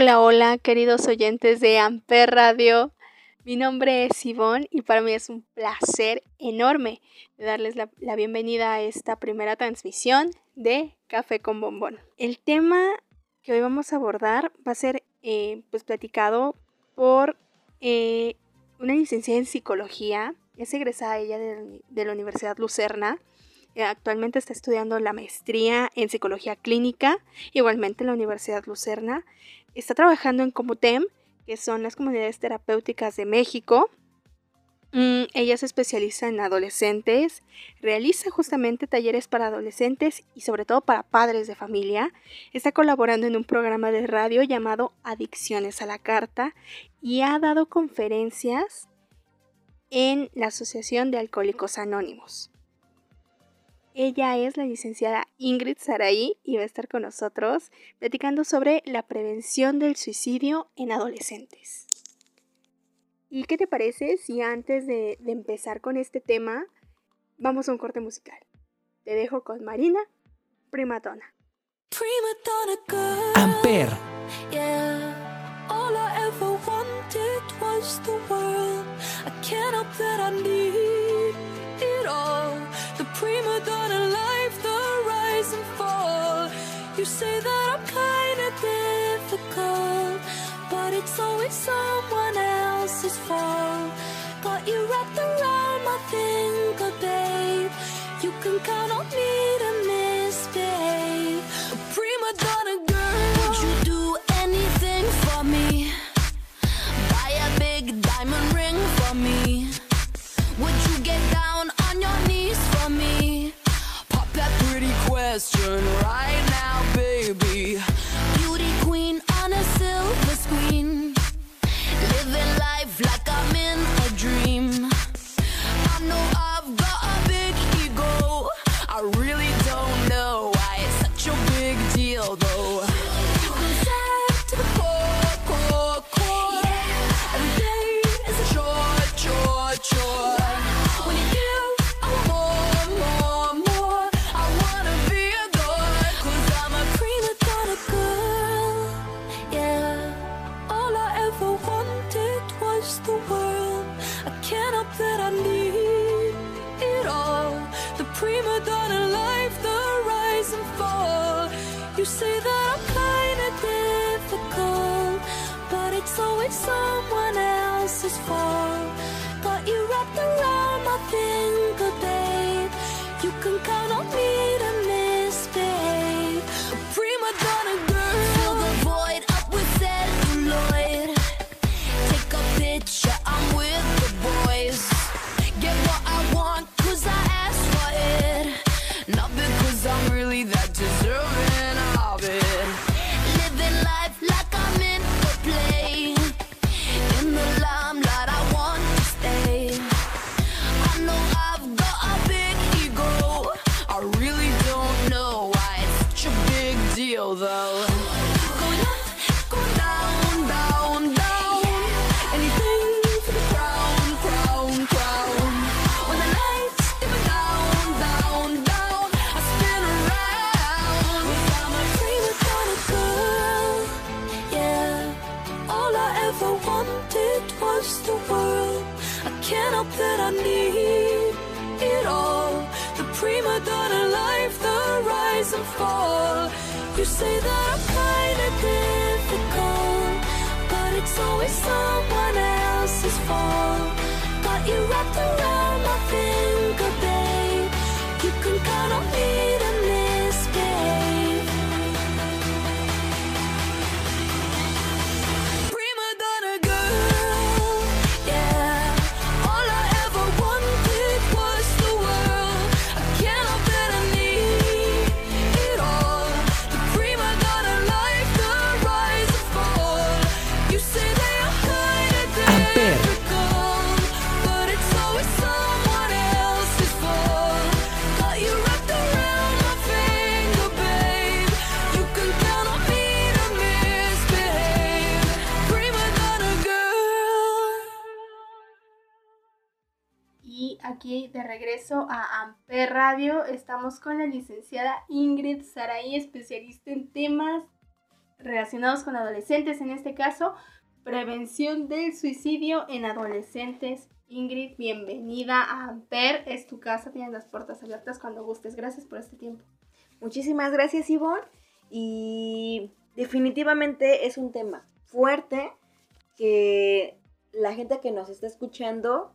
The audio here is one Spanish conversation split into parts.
Hola, hola, queridos oyentes de Amper Radio. Mi nombre es Ivonne y para mí es un placer enorme darles la, bienvenida a esta primera transmisión de Café con Bombón. El tema que hoy vamos a abordar va a ser eh, pues platicado por eh, una licenciada en psicología. Es egresada ella de, la Universidad Lucerna. Eh, actualmente está estudiando la maestría en psicología clínica, igualmente en la Universidad Lucerna está trabajando en Comutem, que son las comunidades terapéuticas de México. Mm, ella se especializa en adolescentes, realiza justamente talleres para adolescentes y sobre todo para padres de familia. Está colaborando en un programa de radio llamado Adicciones a la Carta y ha dado conferencias en la Asociación de Alcohólicos Anónimos. Ella es la licenciada Ingrid Saraí y va a estar con nosotros platicando sobre la prevención del suicidio en adolescentes. ¿Y qué te parece si antes de, empezar con este tema vamos a un corte musical? Te dejo con Marina, Primatona. Amper. Prima donna life, the rise and fall. You say that I'm kinda difficult, but it's always someone else's fault. Got you wrapped around my finger, babe. You can count on me to misbehave. Prima donna girl, would you do anything for me? Buy a big diamond ring for me. Question right fault. Got you wrapped around my finger, babe. You can count on me say that I'm kinda difficult, but it's always someone else's fault. Got you wrapped around my finger, aquí de regreso a Amper Radio. Estamos con la licenciada Ingrid Saraí, especialista en temas relacionados con adolescentes, en este caso, prevención del suicidio en adolescentes. Ingrid, bienvenida a Amper, es tu casa, tienes las puertas abiertas cuando gustes. Gracias por este tiempo. Muchísimas gracias, Ivonne. Y definitivamente es un tema fuerte que la gente que nos está escuchando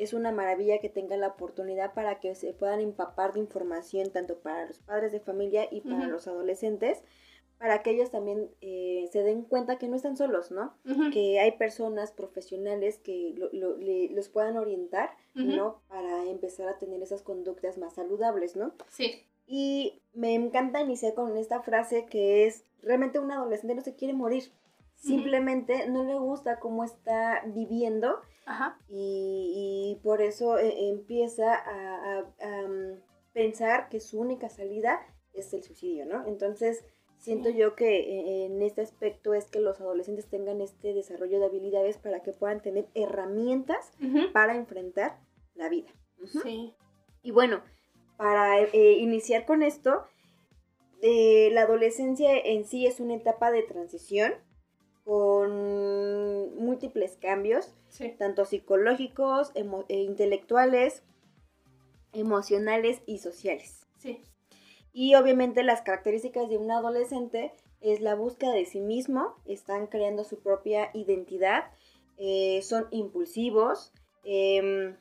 es una maravilla que tengan la oportunidad para que se puedan empapar de información tanto para los padres de familia y para los adolescentes, para que ellos también eh, se den cuenta que no están solos, ¿no? Que hay personas profesionales que los puedan orientar, ¿no? Para empezar a tener esas conductas más saludables, ¿no? Sí. Y me encanta iniciar con esta frase que es, realmente un adolescente no se quiere morir, simplemente no le gusta cómo está viviendo Y, por eso eh, empieza a, mm, pensar que su única salida es el suicidio, ¿no? Entonces, siento yo que eh, en este aspecto es que los adolescentes tengan este desarrollo de habilidades para que puedan tener herramientas para enfrentar la vida. Sí. Y bueno, para eh, iniciar con esto, la adolescencia en sí es una etapa de transición con múltiples cambios, tanto psicológicos, e intelectuales, emocionales y sociales. Sí. Y obviamente las características de un adolescente es la búsqueda de sí mismo, están creando su propia identidad, eh, son impulsivos, em,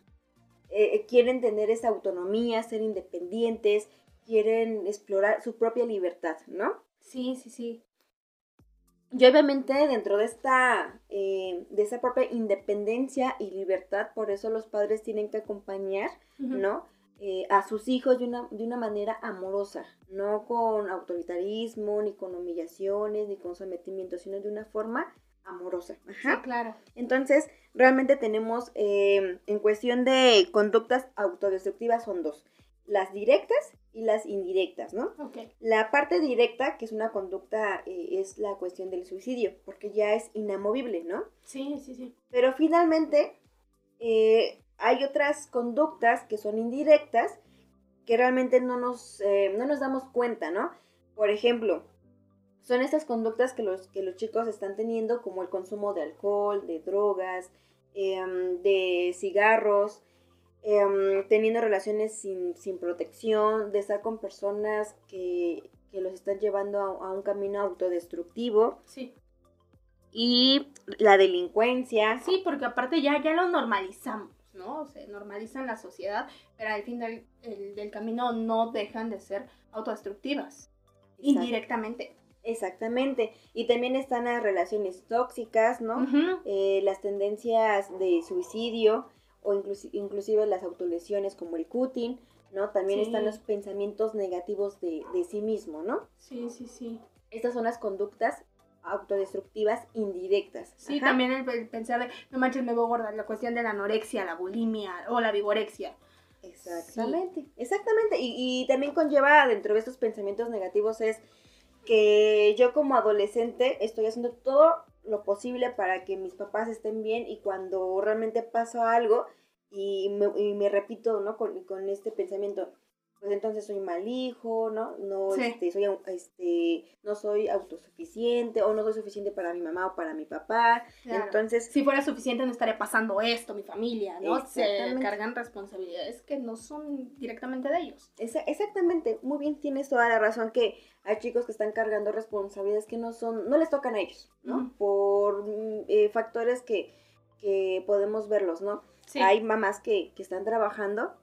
eh, quieren tener esa autonomía, ser independientes, quieren explorar su propia libertad, ¿no? Sí, sí, sí. Y obviamente dentro de esta, eh, de esa propia independencia y libertad, por eso los padres tienen que acompañar, ¿no? Eh, a sus hijos de una, de una manera amorosa, no con autoritarismo, ni con humillaciones, ni con sometimiento, sino de una forma amorosa. Sí, claro. Entonces, realmente tenemos, eh, en cuestión de conductas autodestructivas, son dos las directas y las indirectas, ¿no? La parte directa, que es una conducta, eh, es la cuestión del suicidio, porque ya es inamovible, ¿no? Sí, sí, sí. Pero finalmente eh, hay otras conductas que son indirectas que realmente no nos, eh, no nos damos cuenta, ¿no? Por ejemplo, son estas conductas que los, que los chicos están teniendo, como el consumo de alcohol, de drogas, em, de cigarros, Em, teniendo relaciones sin, protección, de estar con personas que, los están llevando a, un camino autodestructivo. Sí. Y la delincuencia. Sí, porque aparte ya, ya lo normalizamos, ¿no? Se normaliza en la sociedad, pero al fin del, del camino no dejan de ser autodestructivas. Indirectamente. Exactamente. Y también están las relaciones tóxicas, ¿no? Eh, las tendencias de suicidio o inclusive las autolesiones como el cutting, ¿no? También están los pensamientos negativos de, sí mismo, ¿no? Sí, sí, sí. Estas son las conductas autodestructivas indirectas. Sí, también el, pensar de, no manches, me voy gorda, la cuestión de la anorexia, la bulimia o la vigorexia. Exactamente, exactamente. Y, y, también conlleva dentro de estos pensamientos negativos es que yo como adolescente estoy haciendo todo lo posible para que mis papás estén bien y cuando realmente pasa algo y me, y me repito, ¿no? Con, con, este pensamiento, pues entonces soy mal hijo, ¿no? No, este, soy, este, no soy autosuficiente o no soy suficiente para mi mamá o para mi papá. Entonces... Si fuera suficiente no estaría pasando esto, mi familia, ¿no? Se cargan responsabilidades que no son directamente de ellos. exactamente, muy bien, tienes toda la razón que hay chicos que están cargando responsabilidades que no son, no les tocan a ellos, ¿no? Por mm, eh, factores que, que podemos verlos, ¿no? Hay mamás que, que están trabajando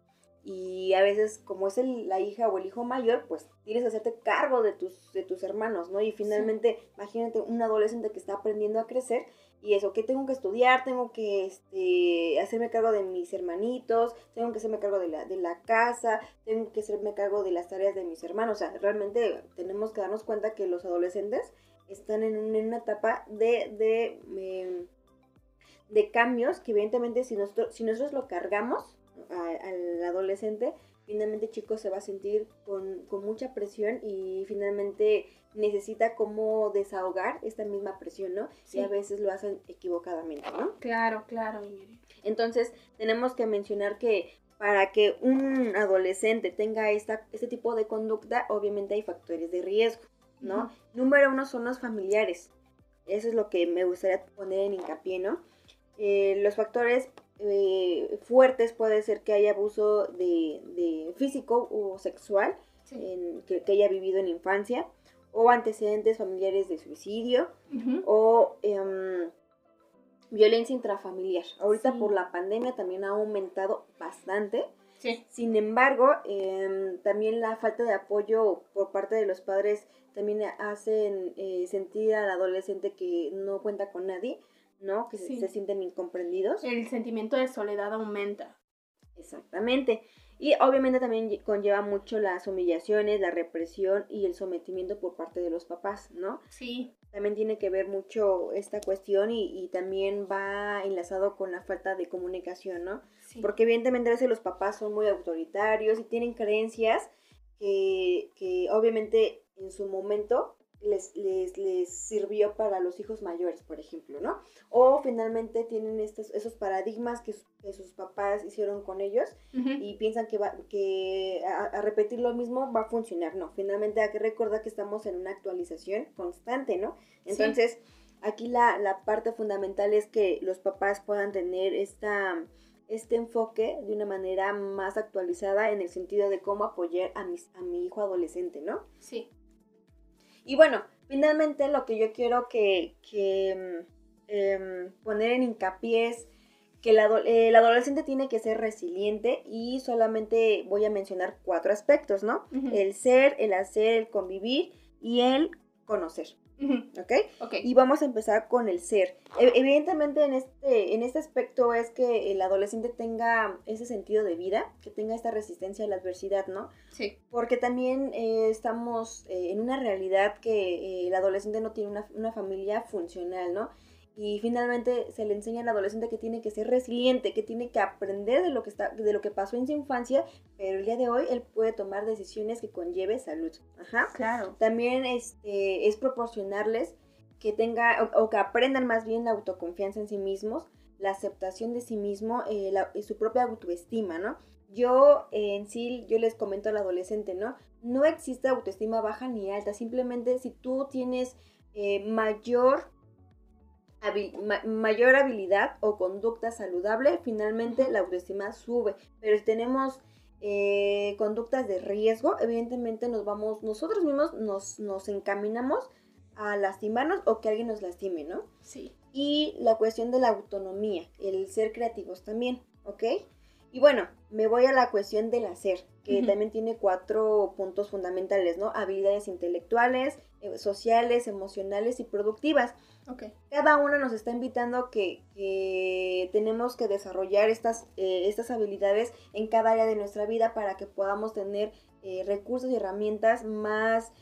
y a veces como es la hija o el hijo mayor, pues tienes que hacerte cargo de tus, de tus hermanos, ¿no? Y finalmente, imagínate un adolescente que está aprendiendo a crecer y eso, que tengo que estudiar, tengo que este, hacerme cargo de mis hermanitos, tengo que hacerme cargo de la, de la casa, tengo que hacerme cargo de las tareas de mis hermanos, o sea, realmente tenemos que darnos cuenta que los adolescentes están en, una etapa de, de, em, de, cambios que evidentemente si nosotros, si nosotros lo cargamos, al adolescente, finalmente chico se va a sentir con, mucha presión y finalmente necesita como desahogar esta misma presión, ¿no? Y a veces lo hacen equivocadamente, ¿no? Claro, claro. Entonces, tenemos que mencionar que para que un adolescente tenga esta, este tipo de conducta, obviamente hay factores de riesgo, ¿no? Número uno son los familiares. Eso es lo que me gustaría poner en hincapié, ¿no? Eh, los factores eh, fuertes puede ser que haya abuso de, físico o sexual que, haya vivido en infancia o antecedentes familiares de suicidio o em, violencia intrafamiliar. Ahorita por la pandemia también ha aumentado bastante. Sin embargo, em, también la falta de apoyo por parte de los padres también hacen eh, sentir al adolescente que no cuenta con nadie, ¿no? Que se, sienten incomprendidos. El sentimiento de soledad aumenta. Exactamente. Y obviamente también conlleva mucho las humillaciones, la represión y el sometimiento por parte de los papás, ¿no? Sí. También tiene que ver mucho esta cuestión y, también va enlazado con la falta de comunicación, ¿no? Sí. Porque evidentemente a veces los papás son muy autoritarios y tienen creencias que, que obviamente en su momento les, les, les, sirvió para los hijos mayores, por ejemplo, ¿no? O finalmente tienen estos, esos paradigmas que, sus papás hicieron con ellos y piensan que, va, que a, repetir lo mismo va a funcionar, ¿no? Finalmente hay que recordar que estamos en una actualización constante, ¿no? Entonces, aquí la, la parte fundamental es que los papás puedan tener esta este enfoque de una manera más actualizada en el sentido de cómo apoyar a, mis, a mi hijo adolescente, ¿no? Sí. Y bueno, finalmente lo que yo quiero que, mm, em, poner en hincapié es que el adolescente tiene que ser resiliente y solamente voy a mencionar cuatro aspectos, ¿no? El ser, el hacer, el convivir y el conocer. ¿Ok? Y vamos a empezar con el ser. E, evidentemente en este, en este aspecto es que el adolescente tenga ese sentido de vida, que tenga esta resistencia a la adversidad, ¿no? Sí. Porque también eh, estamos eh, en una realidad que eh, el adolescente no tiene una, una familia funcional, ¿no? Y finalmente se le enseña al adolescente que tiene que ser resiliente, que tiene que aprender de lo que está de lo que pasó en su infancia, pero el día de hoy él puede tomar decisiones que conlleve salud. Ajá. Claro. También este es proporcionarles que tenga o, que aprendan más bien la autoconfianza en sí mismos, la aceptación de sí mismo, eh, su propia autoestima, ¿no? Yo en sí, yo les comento al adolescente, ¿no? No existe autoestima baja ni alta, simplemente si tú tienes eh, mayor mayor habilidad o conducta saludable, finalmente la autoestima sube. Pero si tenemos eh, conductas de riesgo, evidentemente nos vamos, nosotros mismos nos, nos encaminamos a lastimarnos o que alguien nos lastime, ¿no? Sí. Y la cuestión de la autonomía, el ser creativos también, ¿ok? Y bueno, me voy a la cuestión del hacer, que también tiene cuatro puntos fundamentales, ¿no? Habilidades intelectuales, eh, sociales, emocionales y productivas. Okay. Cada uno nos está invitando que, que tenemos que desarrollar estas, eh, estas habilidades en cada área de nuestra vida para que podamos tener eh, recursos y herramientas más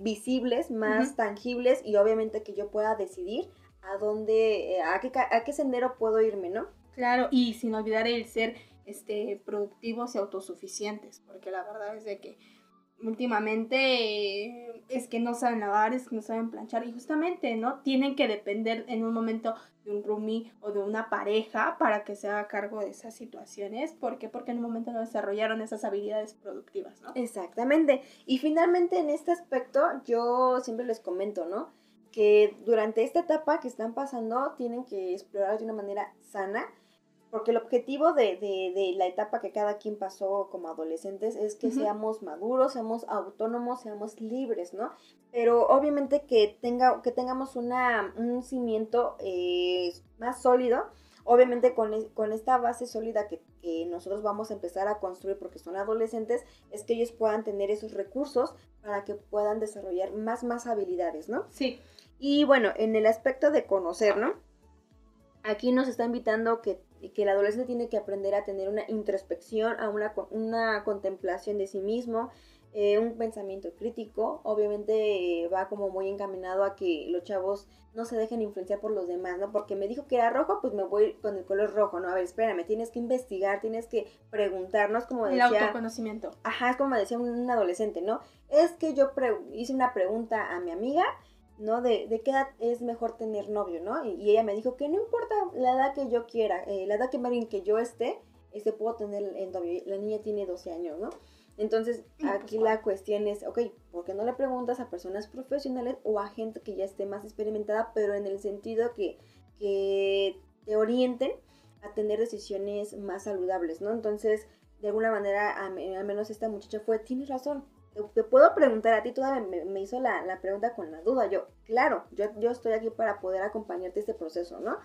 visibles, más tangibles y obviamente que yo pueda decidir a dónde, a qué, a qué sendero puedo irme, ¿no? Claro, y sin olvidar el ser este, productivos y autosuficientes, porque la verdad es de que últimamente es que no saben lavar, es que no saben planchar y justamente, ¿no? Tienen que depender en un momento de un roomie o de una pareja para que se haga cargo de esas situaciones. ¿Por qué? Porque en un momento no desarrollaron esas habilidades productivas, ¿no? Exactamente. Y finalmente en este aspecto yo siempre les comento, ¿no? Que durante esta etapa que están pasando tienen que explorar de una manera sana porque el objetivo de, de, de, la etapa que cada quien pasó como adolescentes es que seamos maduros, seamos autónomos, seamos libres, ¿no? Pero obviamente que, tenga, que tengamos una, un cimiento eh, más sólido, obviamente con, con esta base sólida que, que, nosotros vamos a empezar a construir porque son adolescentes, es que ellos puedan tener esos recursos para que puedan desarrollar más, más habilidades, ¿no? Sí. Y bueno, en el aspecto de conocer, ¿no? Aquí nos está invitando que que el adolescente tiene que aprender a tener una introspección, a una, una contemplación de sí mismo, eh, un pensamiento crítico. Obviamente eh, va como muy encaminado a que los chavos no se dejen influenciar por los demás, ¿no? Porque me dijo que era rojo, pues me voy con el color rojo, ¿no? A ver, espérame, tienes que investigar, tienes que preguntarnos como decía... El autoconocimiento. Ajá, es como decía un, adolescente, ¿no? Es que yo hice una pregunta a mi amiga ¿no? De, de, qué edad es mejor tener novio, ¿no? Y, ella me dijo que no importa la edad que yo quiera, eh, la edad que, que yo esté, este puedo tener el novio, la niña tiene 12 años, ¿no? Entonces, aquí la cuestión es, ok, ¿por qué no le preguntas a personas profesionales o a gente que ya esté más experimentada, pero en el sentido que, que te orienten a tener decisiones más saludables, ¿no? Entonces, de alguna manera, al menos esta muchacha fue, tienes razón, te, puedo preguntar a ti, todavía me, me hizo la, la, pregunta con la duda, yo, claro, yo, yo estoy aquí para poder acompañarte este proceso, ¿no?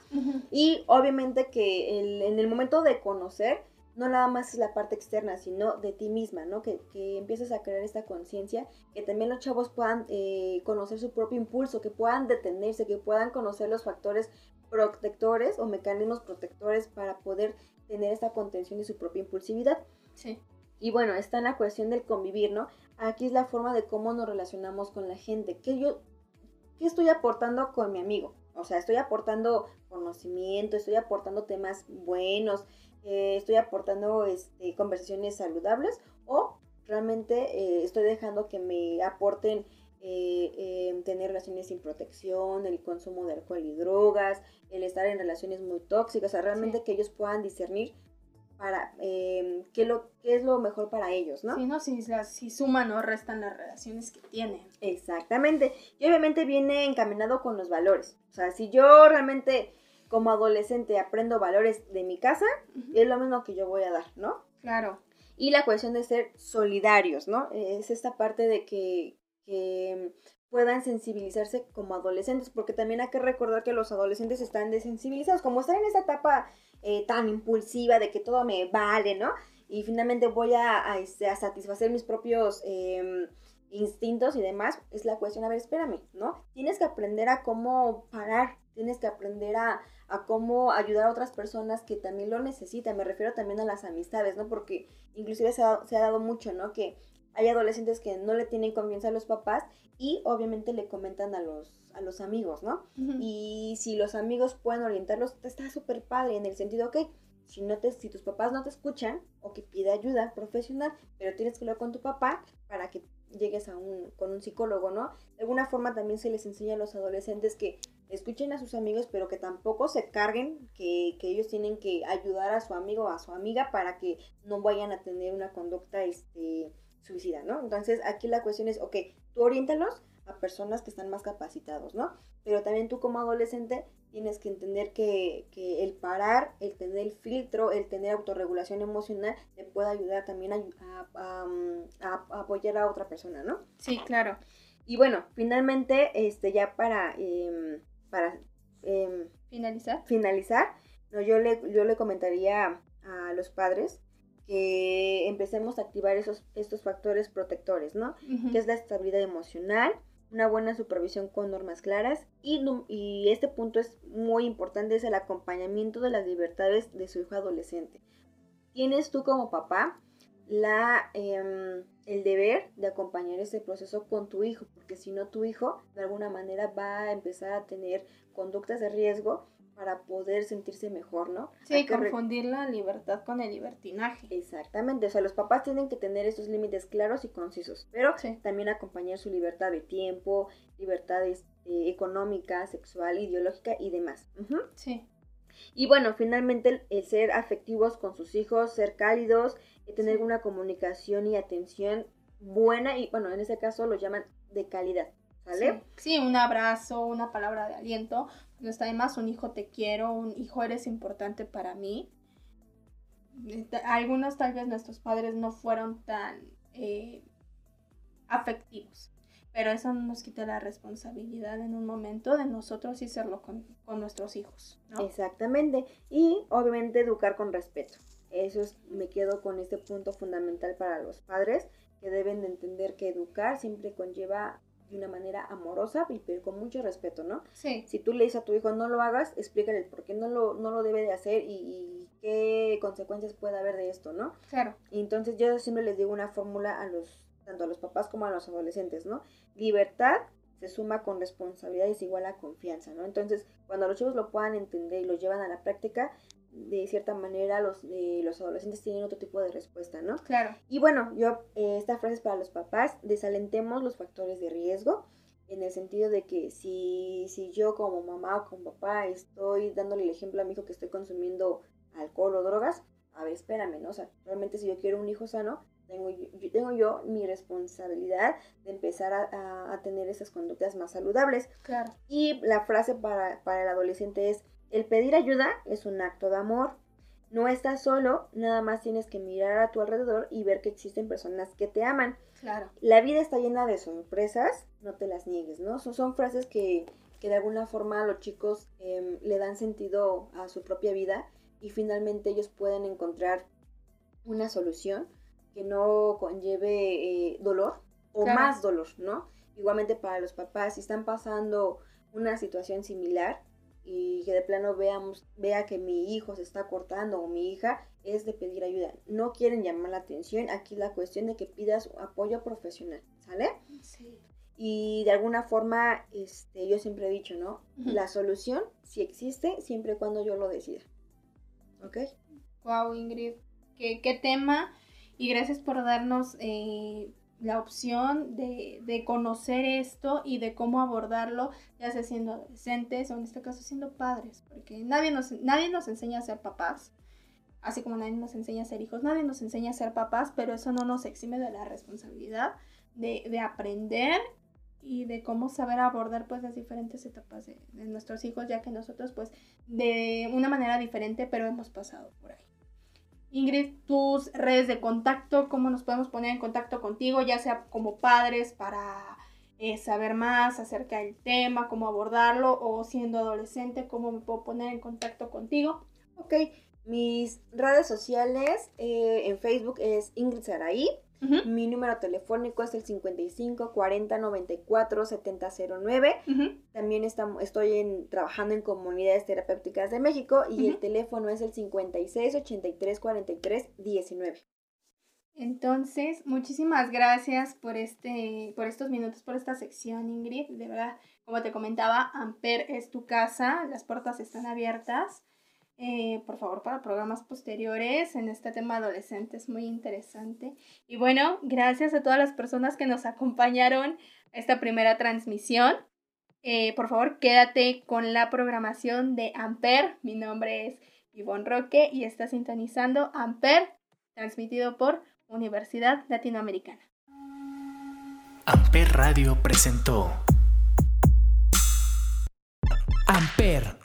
Y obviamente que el, en el momento de conocer, no nada más es la parte externa, sino de ti misma, ¿no? Que, que empieces a crear esta conciencia, que también los chavos puedan eh, conocer su propio impulso, que puedan detenerse, que puedan conocer los factores protectores o mecanismos protectores para poder tener esta contención de su propia impulsividad. Sí. Y bueno, está en la cuestión del convivir, ¿no? Aquí es la forma de cómo nos relacionamos con la gente. ¿Qué yo qué estoy aportando con mi amigo? O sea, estoy aportando conocimiento, estoy aportando temas buenos, eh, estoy aportando este, conversaciones saludables o realmente eh, estoy dejando que me aporten eh, tener relaciones sin protección, el consumo de alcohol y drogas, el estar en relaciones muy tóxicas, o sea, realmente que ellos puedan discernir para qué, lo, qué es lo mejor para ellos, ¿no? Sí, no, si, si suman o restan las relaciones que tienen. Exactamente. Y obviamente viene encaminado con los valores. O sea, si yo realmente como adolescente aprendo valores de mi casa, es lo mismo que yo voy a dar, ¿no? Claro. Y la cuestión de ser solidarios, ¿no? Es esta parte de que, puedan sensibilizarse como adolescentes, porque también hay que recordar que los adolescentes están desensibilizados, como están en esa etapa eh, tan impulsiva de que todo me vale, ¿no? Y finalmente voy a, este, satisfacer mis propios em, instintos y demás, es la cuestión, a ver, espérame, ¿no? Tienes que aprender a cómo parar, tienes que aprender a, a cómo ayudar a otras personas que también lo necesitan. Me refiero también a las amistades, ¿no? Porque inclusive se ha, dado mucho, ¿no? Que hay adolescentes que no le tienen confianza a los papás y obviamente le comentan a los, a los amigos, ¿no? Y si los amigos pueden orientarlos, está súper padre en el sentido, ok, si, no te, si tus papás no te escuchan o que pide ayuda profesional, pero tienes que hablar con tu papá para que llegues a un, con un psicólogo, ¿no? De alguna forma también se les enseña a los adolescentes que escuchen a sus amigos, pero que tampoco se carguen que, ellos tienen que ayudar a su amigo o a su amiga para que no vayan a tener una conducta este, suicida, ¿no? Entonces aquí la cuestión es, ok, tú oriéntalos a personas que están más capacitados, ¿no? Pero también tú como adolescente tienes que entender que, el parar, el tener el filtro, el tener autorregulación emocional, te puede ayudar también a, apoyar a otra persona, ¿no? Sí, claro. Y bueno, finalmente, este, ya para em, para em, finalizar, finalizar no, yo, le, yo le comentaría a los padres que empecemos a activar esos, estos factores protectores, ¿no? Que es la estabilidad emocional, una buena supervisión con normas claras y, y, este punto es muy importante, es el acompañamiento de las libertades de su hijo adolescente. Tienes tú como papá la, em, el deber de acompañar ese proceso con tu hijo, porque si no tu hijo de alguna manera va a empezar a tener conductas de riesgo para poder sentirse mejor, ¿no? Sí, confundir la libertad con el libertinaje. Exactamente, o sea, los papás tienen que tener esos límites claros y concisos, pero también acompañar su libertad de tiempo, libertades eh, económica, sexual, ideológica y demás. Sí. Y bueno, finalmente el, ser afectivos con sus hijos, ser cálidos, y tener una comunicación y atención buena y bueno, en este caso lo llaman de calidad. ¿Vale? Sí. un abrazo, una palabra de aliento. No está de más un hijo te quiero, un hijo eres importante para mí. Algunos tal vez nuestros padres no fueron tan eh, afectivos. Pero eso no nos quita la responsabilidad en un momento de nosotros y hacerlo con, nuestros hijos. Exactamente. Y obviamente educar con respeto. Eso es, me quedo con este punto fundamental para los padres que deben de entender que educar siempre conlleva de una manera amorosa y pero con mucho respeto, ¿no? Sí. Si tú le dices a tu hijo no lo hagas, explícale por qué no lo, no lo debe de hacer y, y qué consecuencias puede haber de esto, ¿no? Claro. Y entonces yo siempre les digo una fórmula a los tanto a los papás como a los adolescentes, ¿no? Libertad se suma con responsabilidad y es igual a confianza, ¿no? Entonces, cuando los chicos lo puedan entender y lo llevan a la práctica, de cierta manera los, eh, los adolescentes tienen otro tipo de respuesta, ¿no? Claro. Y bueno, yo, eh, esta frase es para los papás, desalentemos los factores de riesgo, en el sentido de que si, si yo como mamá o como papá estoy dándole el ejemplo a mi hijo que estoy consumiendo alcohol o drogas, a ver, espérame, ¿no? O sea, realmente si yo quiero un hijo sano, tengo yo, tengo yo mi responsabilidad de empezar a, a, tener esas conductas más saludables. Claro. Y la frase para, para el adolescente es, el pedir ayuda es un acto de amor. No estás solo, nada más tienes que mirar a tu alrededor y ver que existen personas que te aman. Claro. La vida está llena de sorpresas, no te las niegues, ¿no? Son, son frases que, que, de alguna forma a los chicos eh, le dan sentido a su propia vida y finalmente ellos pueden encontrar una solución que no conlleve eh, dolor o claro. más dolor, ¿no? Igualmente para los papás, si están pasando una situación similar y que de plano veamos, vea que mi hijo se está cortando o mi hija, es de pedir ayuda. No quieren llamar la atención, aquí la cuestión de que pidas apoyo profesional, ¿sale? Sí. Y de alguna forma, este, yo siempre he dicho, ¿no? Uh -huh. La solución sí existe siempre y cuando yo lo decida. ¿Ok? Wow, Ingrid, qué, qué tema. Y gracias por darnos eh, la opción de, de, conocer esto y de cómo abordarlo, ya sea siendo adolescentes o en este caso siendo padres, porque nadie nos, nadie nos enseña a ser papás, así como nadie nos enseña a ser hijos, nadie nos enseña a ser papás, pero eso no nos exime de la responsabilidad de, de aprender y de cómo saber abordar pues las diferentes etapas de, de nuestros hijos, ya que nosotros pues de una manera diferente, pero hemos pasado por ahí. Ingrid, tus redes de contacto, cómo nos podemos poner en contacto contigo, ya sea como padres para eh, saber más acerca del tema, cómo abordarlo, o siendo adolescente, cómo me puedo poner en contacto contigo. Ok, mis redes sociales eh, en Facebook es Ingrid Saraí. Uh -huh. Mi número telefónico es el 55 40 94 70 09. Uh -huh. También estamos, estoy en, trabajando en comunidades terapéuticas de México y uh -huh. el teléfono es el 56 83 43 19. Entonces, muchísimas gracias por este, por estos minutos, por esta sección, Ingrid. De verdad, como te comentaba, Amper es tu casa, las puertas están abiertas. Eh, por favor, para programas posteriores en este tema adolescente es muy interesante. Y bueno, gracias a todas las personas que nos acompañaron a esta primera transmisión. Eh, por favor, quédate con la programación de Amper. Mi nombre es Ivonne Roque y está sintonizando Amper, transmitido por Universidad Latinoamericana. Amper Radio presentó Amper